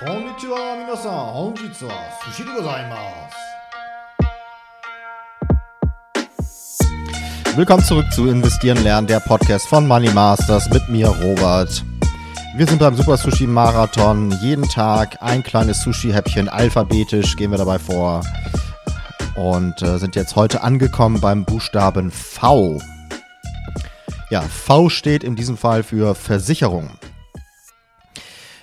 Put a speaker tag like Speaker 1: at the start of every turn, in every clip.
Speaker 1: Konnichiwa, minasan. Honjitsu wa sushi de gozaimasu. Willkommen zurück zu Investieren lernen, der Podcast von Money Masters mit mir, Robert. Wir sind beim Super Sushi Marathon. Jeden Tag ein kleines Sushi-Häppchen, alphabetisch gehen wir dabei vor. Und äh, sind jetzt heute angekommen beim Buchstaben V. Ja, V steht in diesem Fall für Versicherung.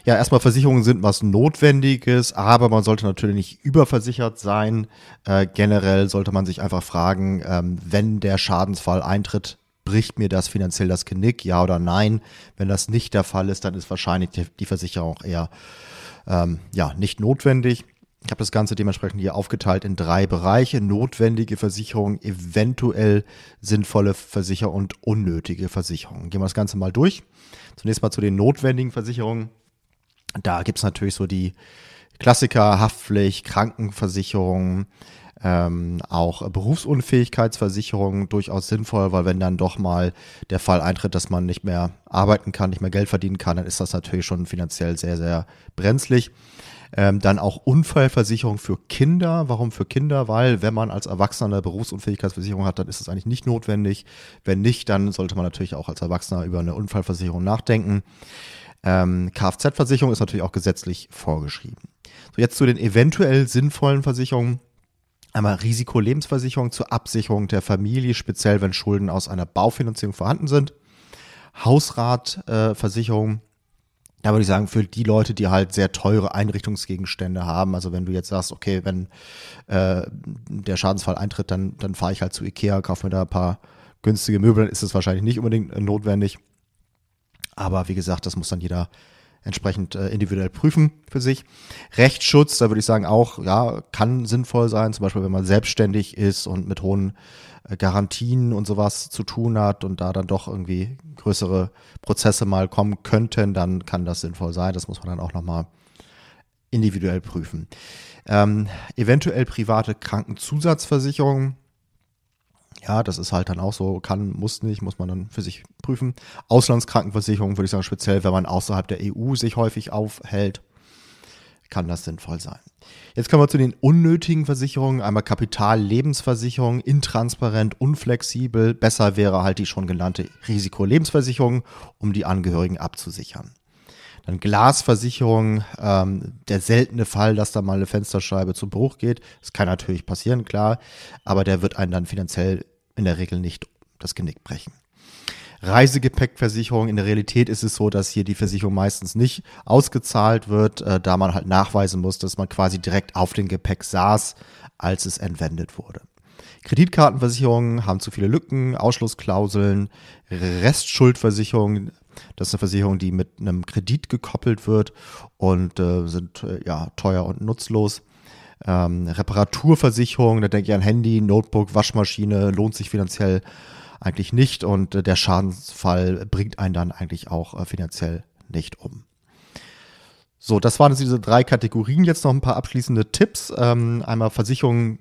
Speaker 1: Ja, erstmal Versicherungen sind was Notwendiges, aber man sollte natürlich nicht überversichert sein. Äh, generell sollte man sich einfach fragen, ähm, wenn der Schadensfall eintritt, bricht mir das finanziell das Genick, ja oder nein? Wenn das nicht der Fall ist, dann ist wahrscheinlich die, Versicherung auch eher ähm, ja, nicht notwendig. Ich habe das Ganze dementsprechend hier aufgeteilt in drei Bereiche. Notwendige Versicherung, eventuell sinnvolle Versicherung und unnötige Versicherung. Gehen wir das Ganze mal durch. Zunächst mal zu den notwendigen Versicherungen. Da gibt es natürlich so die Klassiker, Haftpflicht, Krankenversicherung, ähm, auch Berufsunfähigkeitsversicherung durchaus sinnvoll, weil wenn dann doch mal der Fall eintritt, dass man nicht mehr arbeiten kann, nicht mehr Geld verdienen kann, dann ist das natürlich schon finanziell sehr, sehr brenzlig. Ähm, dann auch Unfallversicherung für Kinder. Warum für Kinder? Weil wenn man als Erwachsener eine Berufsunfähigkeitsversicherung hat, dann ist es eigentlich nicht notwendig. Wenn nicht, dann sollte man natürlich auch als Erwachsener über eine Unfallversicherung nachdenken. Ähm, Kfz-Versicherung ist natürlich auch gesetzlich vorgeschrieben. So, jetzt zu den eventuell sinnvollen Versicherungen. Einmal Risikolebensversicherung zur Absicherung der Familie, speziell wenn Schulden aus einer Baufinanzierung vorhanden sind. Hausratversicherung, äh, da würde ich sagen, für die Leute, die halt sehr teure Einrichtungsgegenstände haben, also wenn du jetzt sagst, okay, wenn äh, der Schadensfall eintritt, dann, dann fahre ich halt zu Ikea, kaufe mir da ein paar günstige Möbel, dann ist es wahrscheinlich nicht unbedingt notwendig. Aber wie gesagt, das muss dann jeder entsprechend äh, individuell prüfen für sich. Rechtsschutz, da würde ich sagen auch, ja, kann sinnvoll sein, zum Beispiel wenn man selbstständig ist und mit hohen äh, Garantien und sowas zu tun hat und da dann doch irgendwie größere Prozesse mal kommen könnten, dann kann das sinnvoll sein. Das muss man dann auch nochmal individuell prüfen. Ähm, eventuell private Krankenzusatzversicherung ja, das ist halt dann auch so, kann, muss nicht, muss man dann für sich prüfen. Auslandskrankenversicherung würde ich sagen, speziell, wenn man außerhalb der EU sich häufig aufhält, kann das sinnvoll sein. Jetzt kommen wir zu den unnötigen Versicherungen. Einmal Kapitallebensversicherung, intransparent, unflexibel. Besser wäre halt die schon genannte Risikolebensversicherung, um die Angehörigen abzusichern. Dann Glasversicherung, ähm, der seltene Fall, dass da mal eine Fensterscheibe zu Bruch geht. Das kann natürlich passieren, klar, aber der wird einen dann finanziell in der Regel nicht das Genick brechen. Reisegepäckversicherung. In der Realität ist es so, dass hier die Versicherung meistens nicht ausgezahlt wird, äh, da man halt nachweisen muss, dass man quasi direkt auf dem Gepäck saß, als es entwendet wurde. Kreditkartenversicherungen haben zu viele Lücken, Ausschlussklauseln, Restschuldversicherungen das ist eine Versicherung, die mit einem Kredit gekoppelt wird und äh, sind äh, ja teuer und nutzlos. Ähm, Reparaturversicherung, da denke ich an Handy, Notebook, Waschmaschine, lohnt sich finanziell eigentlich nicht und äh, der Schadensfall bringt einen dann eigentlich auch äh, finanziell nicht um. So, das waren diese drei Kategorien. Jetzt noch ein paar abschließende Tipps. Ähm, einmal Versicherungen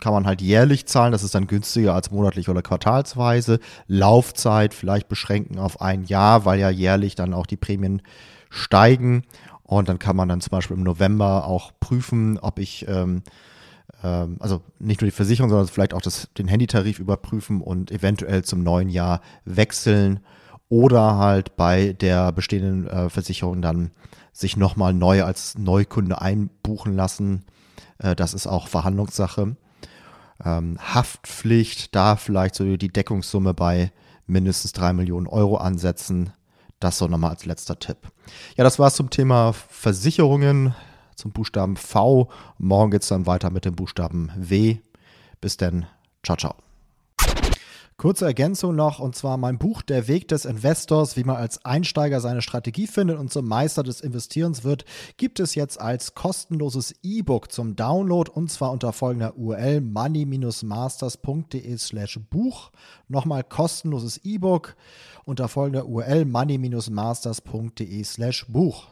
Speaker 1: kann man halt jährlich zahlen, das ist dann günstiger als monatlich oder quartalsweise. Laufzeit vielleicht beschränken auf ein Jahr, weil ja jährlich dann auch die Prämien steigen. Und dann kann man dann zum Beispiel im November auch prüfen, ob ich, ähm, ähm, also nicht nur die Versicherung, sondern vielleicht auch das, den Handytarif überprüfen und eventuell zum neuen Jahr wechseln oder halt bei der bestehenden äh, Versicherung dann sich nochmal neu als Neukunde einbuchen lassen. Äh, das ist auch Verhandlungssache. Ähm, Haftpflicht, da vielleicht so die Deckungssumme bei mindestens drei Millionen Euro ansetzen. Das so nochmal als letzter Tipp. Ja, das war's zum Thema Versicherungen, zum Buchstaben V. Morgen geht's dann weiter mit dem Buchstaben W. Bis dann. Ciao, ciao. Kurze Ergänzung noch, und zwar mein Buch Der Weg des Investors, wie man als Einsteiger seine Strategie findet und zum Meister des Investierens wird, gibt es jetzt als kostenloses E-Book zum Download und zwar unter folgender URL money-masters.de slash Buch. Nochmal kostenloses E-Book unter folgender URL money-masters.de slash Buch.